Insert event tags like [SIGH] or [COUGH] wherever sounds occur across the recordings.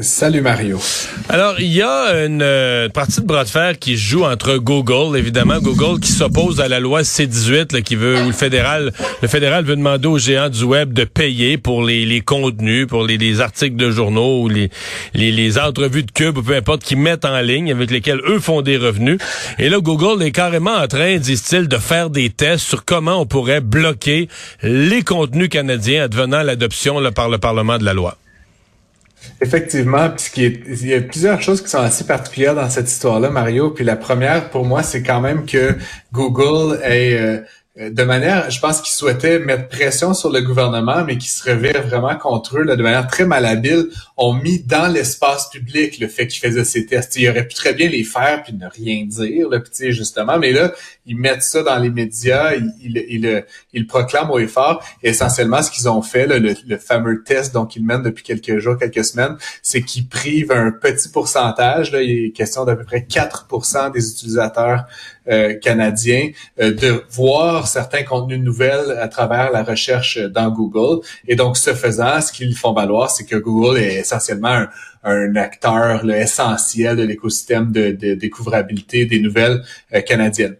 Salut Mario. Alors, il y a une euh, partie de bras de fer qui joue entre Google, évidemment, Google qui s'oppose à la loi C-18, là, qui veut, où le fédéral, le fédéral veut demander aux géants du web de payer pour les, contenus, pour les, les, articles de journaux ou les, les, les entrevues de cube ou peu importe, qu'ils mettent en ligne, avec lesquels eux font des revenus. Et là, Google est carrément en train, disent-ils, de faire des tests sur comment on pourrait bloquer les contenus canadiens advenant l'adoption par le Parlement de la loi. Effectivement, puisqu'il y, a plusieurs choses qui sont assez particulières dans cette histoire-là, Mario. Puis la première, pour moi, c'est quand même que Google est euh, euh, de manière, je pense qu'ils souhaitaient mettre pression sur le gouvernement, mais qui se revient vraiment contre eux là, de manière très malhabile, ont mis dans l'espace public le fait qu'ils faisaient ces tests. Ils auraient pu très bien les faire puis ne rien dire, là, puis justement, mais là, ils mettent ça dans les médias, ils, proclament au effort. Essentiellement, ce qu'ils ont fait, là, le, le, fameux test donc ils mènent depuis quelques jours, quelques semaines, c'est qu'ils privent un petit pourcentage, là, il est question d'à peu près 4% des utilisateurs euh, canadiens euh, de voir certains contenus nouvelles à travers la recherche dans Google. Et donc, ce faisant, ce qu'ils font valoir, c'est que Google est essentiellement un, acteur essentiel de l'écosystème de, de, découvrabilité des nouvelles euh, canadiennes.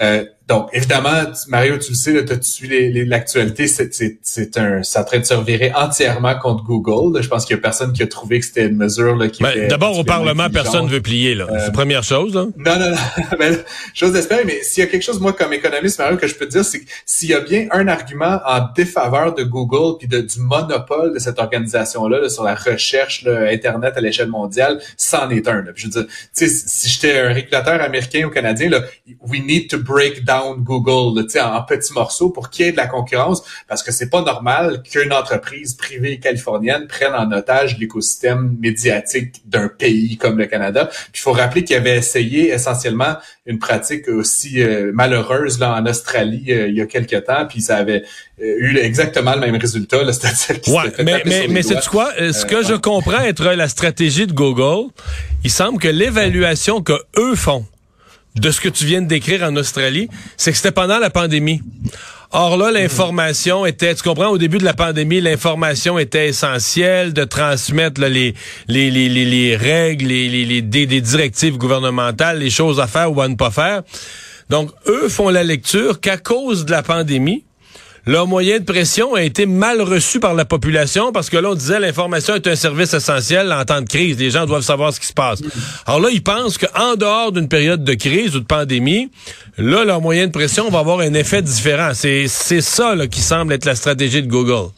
Uh, Donc, évidemment, Mario, tu le sais, tu as suivi l'actualité, c'est un, ça train de se revirer entièrement contre Google. Je pense qu'il y a personne qui a trouvé que c'était une mesure là, qui ben, D'abord, au Parlement, personne ne veut plier. là. c'est la première chose. Hein? Non, non, non. [LAUGHS] ben, chose d'espérer, mais s'il y a quelque chose, moi, comme économiste, Mario, que je peux te dire, c'est que s'il y a bien un argument en défaveur de Google puis de, du monopole de cette organisation-là sur la recherche Internet à l'échelle mondiale, c'en est un. Là. je veux dire, si j'étais un régulateur américain ou canadien, là, we need to break down Google en, en petits morceaux pour qu'il y ait de la concurrence parce que c'est pas normal qu'une entreprise privée californienne prenne en otage l'écosystème médiatique d'un pays comme le Canada. Il faut rappeler qu'il avait essayé essentiellement une pratique aussi euh, malheureuse là en Australie euh, il y a quelques temps puis ça avait euh, eu exactement le même résultat [LAUGHS] c'est-à-dire ouais, mais mais, mais c'est quoi? Ce que je comprends être la stratégie de Google il semble que l'évaluation que eux font de ce que tu viens de décrire en Australie, c'est que c'était pendant la pandémie. Or là, l'information était, tu comprends, au début de la pandémie, l'information était essentielle de transmettre les, les, les, les, règles, les, les, des directives gouvernementales, les choses à faire ou à ne pas faire. Donc, eux font la lecture qu'à cause de la pandémie, leur moyen de pression a été mal reçu par la population parce que là, on disait l'information est un service essentiel en temps de crise. Les gens doivent savoir ce qui se passe. Alors là, ils pensent qu'en dehors d'une période de crise ou de pandémie, là, leur moyen de pression va avoir un effet différent. C'est ça qui semble être la stratégie de Google.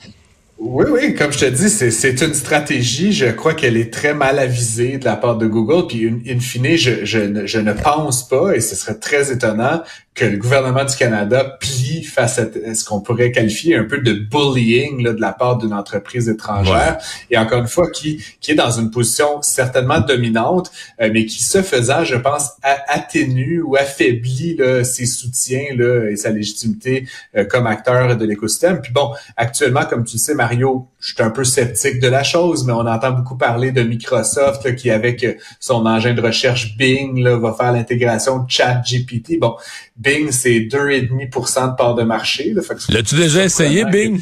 Oui, oui, comme je te dis, c'est une stratégie. Je crois qu'elle est très mal avisée de la part de Google. Puis, in, fine, je, ne pense pas, et ce serait très étonnant, que le gouvernement du Canada plie face à ce qu'on pourrait qualifier un peu de bullying là, de la part d'une entreprise étrangère. Et encore une fois, qui, qui est dans une position certainement dominante, euh, mais qui, ce faisant, je pense, atténue ou affaiblit là, ses soutiens là, et sa légitimité euh, comme acteur de l'écosystème. Puis bon, actuellement, comme tu le sais, Mario, je suis un peu sceptique de la chose, mais on entend beaucoup parler de Microsoft qui, avec son engin de recherche Bing, là, va faire l'intégration de ChatGPT. Bon, Bing, c'est 2,5% de part de marché. L'as-tu déjà essayé, Bing?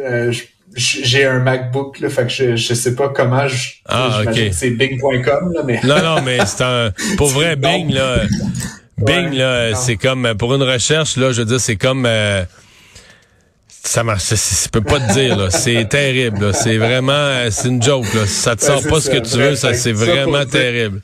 Euh, j'ai un MacBook, là, fait que je, je sais pas comment je. Ah, ok. C'est bing.com, mais. Non, non, mais c'est un. Pour vrai, [LAUGHS] Bing, là. Bing, là, c'est comme. Pour une recherche, là, je veux dire, c'est comme. Euh, ça marche. Je peux pas te dire, là. C'est [LAUGHS] terrible, C'est vraiment. C'est une joke, là. Ça te sort pas ce que tu veux, ça, c'est vraiment terrible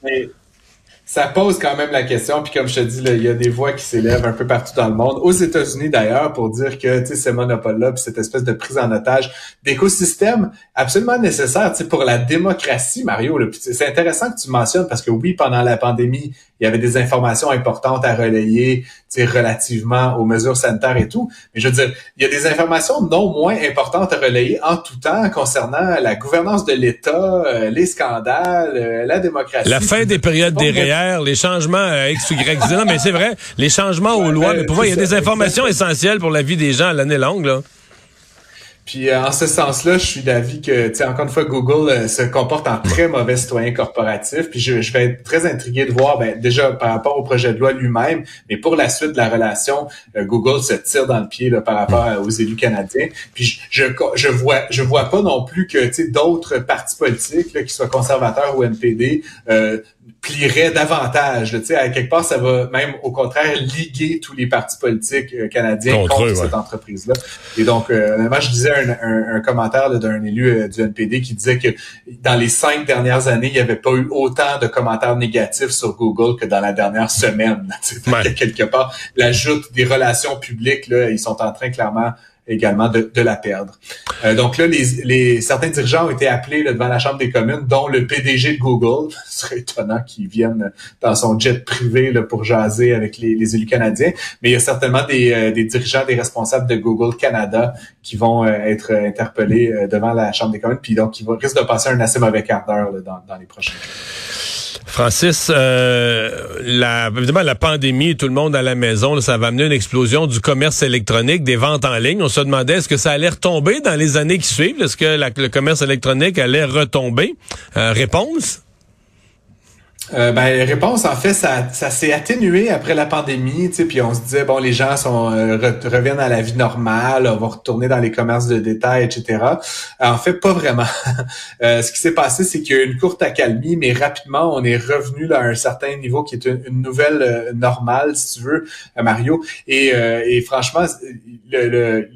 ça pose quand même la question. Puis comme je te dis, il y a des voix qui s'élèvent un peu partout dans le monde, aux États-Unis d'ailleurs, pour dire que ces monopoles-là, puis cette espèce de prise en otage d'écosystème absolument nécessaire pour la démocratie, Mario. C'est intéressant que tu mentionnes parce que oui, pendant la pandémie, il y avait des informations importantes à relayer, relativement aux mesures sanitaires et tout. Mais je veux dire, il y a des informations non moins importantes à relayer en tout temps concernant la gouvernance de l'État, euh, les scandales, euh, la démocratie. La fin des périodes des Les changements euh, X, Y, Z. Non, mais c'est vrai, les changements aux lois. Mais pour voir, il y a des informations essentielles pour la vie des gens à l'année longue, là. Puis euh, en ce sens-là, je suis d'avis que, tu sais, encore une fois, Google euh, se comporte en très mauvais citoyen corporatif. Puis je, je, vais être très intrigué de voir, ben, déjà par rapport au projet de loi lui-même, mais pour la suite de la relation, euh, Google se tire dans le pied là, par rapport aux élus canadiens. Puis je, je, vois je vois pas non plus que, tu sais, d'autres partis politiques, là, qui soient conservateurs ou NPD, plierait davantage. Tu sais, à quelque part, ça va même au contraire liguer tous les partis politiques euh, canadiens contre, cette entreprise-là. Et donc, euh, moi, je disais un, un, commentaire d'un élu euh, du NPD qui disait que dans les cinq dernières années, il n'y avait pas eu autant de commentaires négatifs sur Google que dans la dernière semaine. [LAUGHS] Quelque part, l'ajout des relations publiques, là, ils sont en train clairement également de, de la perdre. Euh, donc là, les, les, certains dirigeants ont été appelés devant la Chambre des communes, dont le PDG de Google. [LAUGHS] Ce serait étonnant qu'ils viennent dans son jet privé là, pour jaser avec les, les, élus canadiens. Mais il y a certainement des, euh, des, dirigeants, des responsables de Google Canada qui vont euh, être interpellés devant la Chambre des communes, puis donc vont, risquent de passer un assez mauvais quart d'heure dans, dans les prochains jours. Francis, euh, la, évidemment, la pandémie, tout le monde à la maison, ça va amener une explosion du commerce électronique, des ventes en ligne. On se demandait est-ce que ça allait retomber dans les années qui suivent? Est-ce que le commerce électronique allait retomber? Euh, réponse? Euh, ben, réponse, en fait, ça, ça s'est atténué après la pandémie, puis on se disait, bon, les gens sont euh, reviennent à la vie normale, vont retourner dans les commerces de détail, etc. En fait, pas vraiment. [LAUGHS] euh, ce qui s'est passé, c'est qu'il y a eu une courte accalmie, mais rapidement, on est revenu à un certain niveau qui est une, nouvelle euh, normale, si tu veux, Mario. Et, et franchement, le, le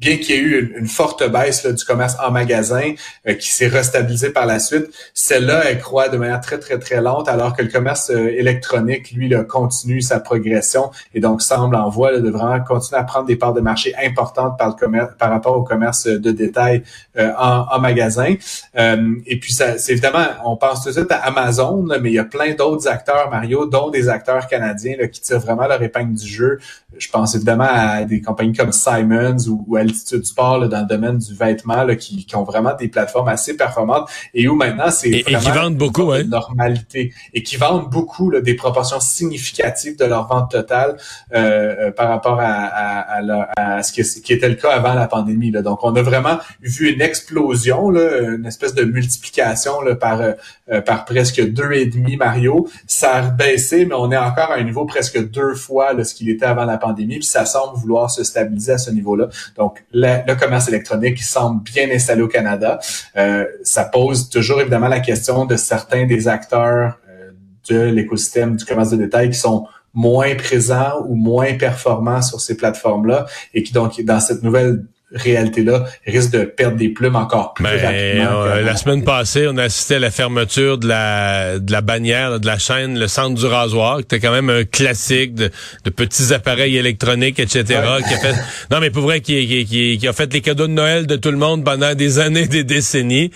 bien qu'il y ait eu une, forte baisse du commerce en magasin euh, qui s'est restabilisé par la suite, celle-là, elle croît de manière très, très, très lente, alors que le commerce euh, électronique, lui, là, continue sa progression et donc semble en voie de vraiment continuer à prendre des parts de marché importantes par, le commerce, par rapport au commerce de détail euh, en, en, magasin. et puis, ça, c'est évidemment, on pense tout de suite à Amazon, mais il y a plein d'autres acteurs, Mario, dont des acteurs canadiens là, qui tirent vraiment leur épingle du jeu. Je pense évidemment à des compagnies comme Simons ou, ou Altitude Sport dans le domaine du vêtement là, qui, qui, ont vraiment des plateformes assez performantes et où maintenant c'est et, vraiment et qui vendent beaucoup, normalité et qui vendent beaucoup là, des proportions significatives de leur vente totale euh, euh par rapport à, à, à, à ce qui, qui, était le cas avant la pandémie. Là. Donc on a vraiment vu une explosion, là, une espèce de multiplication là, par euh, par presque deux et demi Mario. Ça a baissé, mais on est encore à un niveau presque deux fois là, ce qu'il était avant la pandémie. Puis ça semble vouloir se stabiliser à ce niveau-là. Donc le commerce électronique semble bien installé au Canada. Euh, ça pose toujours évidemment la question de certains des acteurs euh, de l'écosystème du commerce de détail qui sont moins présents ou moins performants sur ces plateformes-là et qui donc dans cette nouvelle réalité-là risque de perdre des plumes encore plus ben, rapidement. Euh, la semaine passée, on a assisté à la fermeture de la de la bannière, de la chaîne, le centre du rasoir, qui était quand même un classique de, de petits appareils électroniques, etc. Qui a fait, non, mais pour vrai, qui, qui, qui, a fait les cadeaux de Noël de tout le monde pendant des années, des décennies,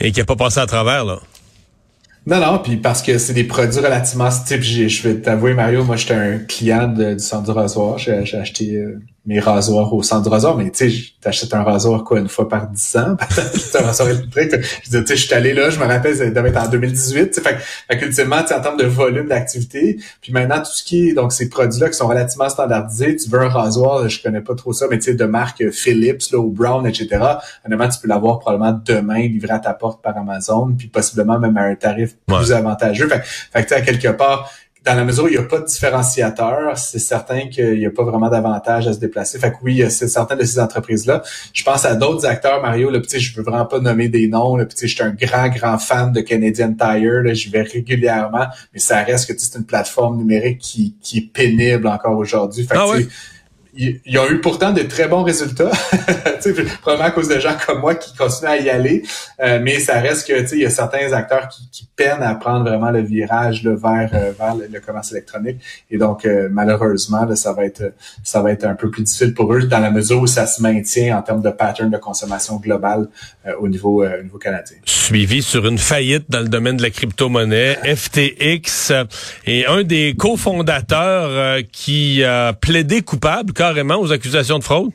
et qui a pas passé à travers, là. Non, non, puis parce que c'est des produits relativement type. Je vais t'avouer, Mario, moi j'étais un client du centre du rasoir. J'ai acheté euh, mes rasoirs au centre du rasoir, mais tu sais, t'achètes un rasoir quoi une fois par dix ans, [LAUGHS] c'est un rasoir électrique. Je dis, tu sais, je suis allé là, je me rappelle, ça devait être en 2018. Fait, fait qu'ultimement, en termes de volume d'activité, puis maintenant tout ce qui est donc ces produits-là qui sont relativement standardisés, tu veux un rasoir, je connais pas trop ça, mais tu sais, de marque Philips là, ou Brown, etc. Honnêtement, tu peux l'avoir probablement demain livré à ta porte par Amazon, puis possiblement même à un tarif plus avantageux. Fait, fait que tu sais, à quelque part dans la mesure où il n'y a pas de différenciateur, c'est certain qu'il n'y a pas vraiment d'avantage à se déplacer. Fait que oui, c'est certaines de ces entreprises-là. Je pense à d'autres acteurs, Mario, là, je veux vraiment pas nommer des noms. Là, je suis un grand, grand fan de Canadian Tire. Là, j'y vais régulièrement, mais ça reste que c'est une plateforme numérique qui, qui est pénible encore aujourd'hui. Fait ah ils, ont eu pourtant de très bons résultats, [LAUGHS] probablement à cause de gens comme moi qui continuent à y aller, euh, mais ça reste que il y a certains acteurs qui, qui, peinent à prendre vraiment le virage là, vers euh, vers le, commerce électronique, et donc euh, malheureusement là, ça va être ça va être un peu plus difficile pour eux dans la mesure où ça se maintient en termes de pattern de consommation globale au niveau au niveau canadien. Suivi sur une faillite dans le domaine de la crypto-monnaie, [LAUGHS] FTX et un des cofondateurs qui a plaidé coupable carrément aux accusations de fraude?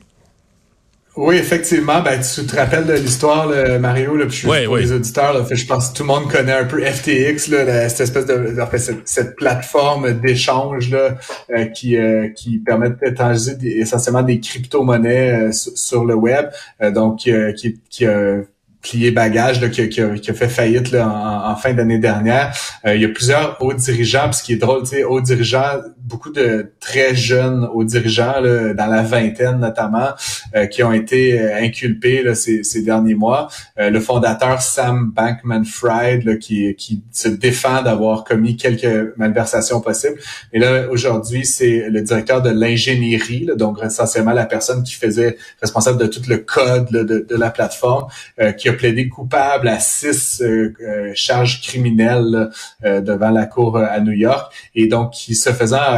Oui, effectivement. Ben, tu te rappelles de l'histoire, Mario, là, puis pour les auditeurs, je pense que tout le monde connaît un peu FTX, là, cette espèce de, cette, plateforme d'échange là, euh, qui euh, qui permet d'échanger essentiellement des crypto-monnaies euh, sur le web, donc qui, qui a plié bagage là, qui, a, qui, a, fait faillite là, en, fin d'année dernière. il y a plusieurs hauts dirigeants, puis ce qui est drôle, tu sais, hauts dirigeants beaucoup de très jeunes aux dirigeants, là, dans la vingtaine notamment, euh, qui ont été euh, inculpés là, ces, ces, derniers mois. Euh, le fondateur Sam Bankman-Fried, qui, qui se défend d'avoir commis quelques malversations possibles. Et là, aujourd'hui, c'est le directeur de l'ingénierie, donc essentiellement la personne qui faisait responsable de tout le code de, de, la plateforme, qui a plaidé coupable à six charges criminelles devant la cour à New York. Et donc, qui se faisant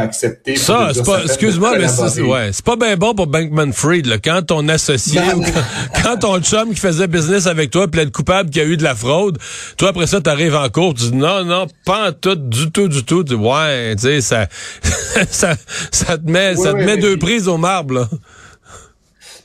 Ça, c'est pas, excuse-moi, mais c'est, ouais, c'est pas bien bon pour Bankman Fried, là, quand ton associé, ben, quand, ton chum qui faisait business avec toi plaide coupable qu'il y a eu de la fraude, toi, après ça, t'arrives en cours, tu dis non, non, pas en tout, du tout, du tout. Tu dis, ouais, tu sais, ça, [LAUGHS] ça, ça te met, ça te met deux prises au marbre, là.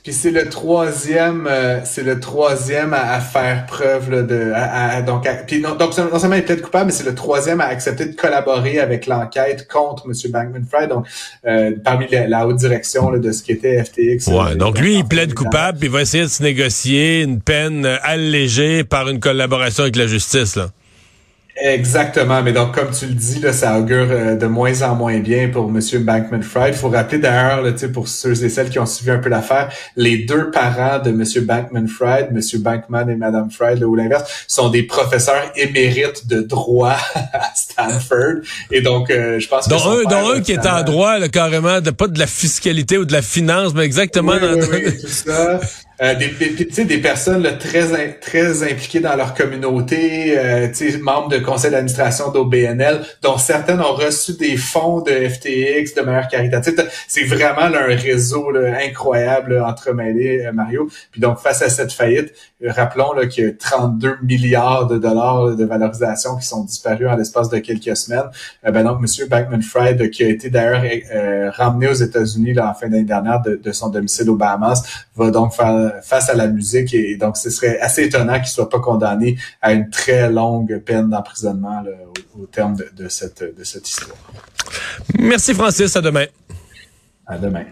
Puis c'est le troisième, euh, c'est le troisième à, faire preuve là, de, à, donc, puis non, donc non seulement il est peut-être coupable, mais c'est le troisième à accepter de collaborer avec l'enquête contre M. Bankman-Fried, donc euh, parmi la, haute direction là, de ce qui était FTX. Ouais, euh, donc lui il plaide coupable, puis il va essayer de se négocier une peine allégée par une collaboration avec la justice là. Exactement, mais donc comme tu le dis, là, ça augure euh, de moins en moins bien pour Monsieur Bankman-Fried. Il faut rappeler d'ailleurs, pour ceux et celles qui ont suivi un peu l'affaire, les deux parents de Monsieur Bankman-Fried, Monsieur Bankman et Madame Fried, ou l'inverse, sont des professeurs émérites de droit [LAUGHS] à Stanford. Et donc, euh, je pense que... Dont un, dont un qui est en droit, là, carrément, de, pas de la fiscalité ou de la finance, mais exactement... dans... oui, tout ça. Euh, des, des, des personnes là, très très impliquées dans leur communauté, euh, membres de conseil d'administration d'OBNL, dont certaines ont reçu des fonds de FTX de manière caritative. C'est vraiment là, un réseau là, incroyable entremêlé, euh, Mario. Puis donc, face à cette faillite, rappelons là, qu'il y a 32 milliards de dollars de valorisation qui sont disparus en l'espace de quelques semaines. Euh, ben donc, M. Bankman-Fried, qui a été d'ailleurs ramené aux États-Unis en fin d'année dernière de, de son domicile aux Bahamas, va donc faire face à la musique et, donc ce serait assez étonnant qu'il soit pas condamné à une très longue peine d'emprisonnement au, terme de, cette, de cette histoire. Merci Francis, à demain. À demain.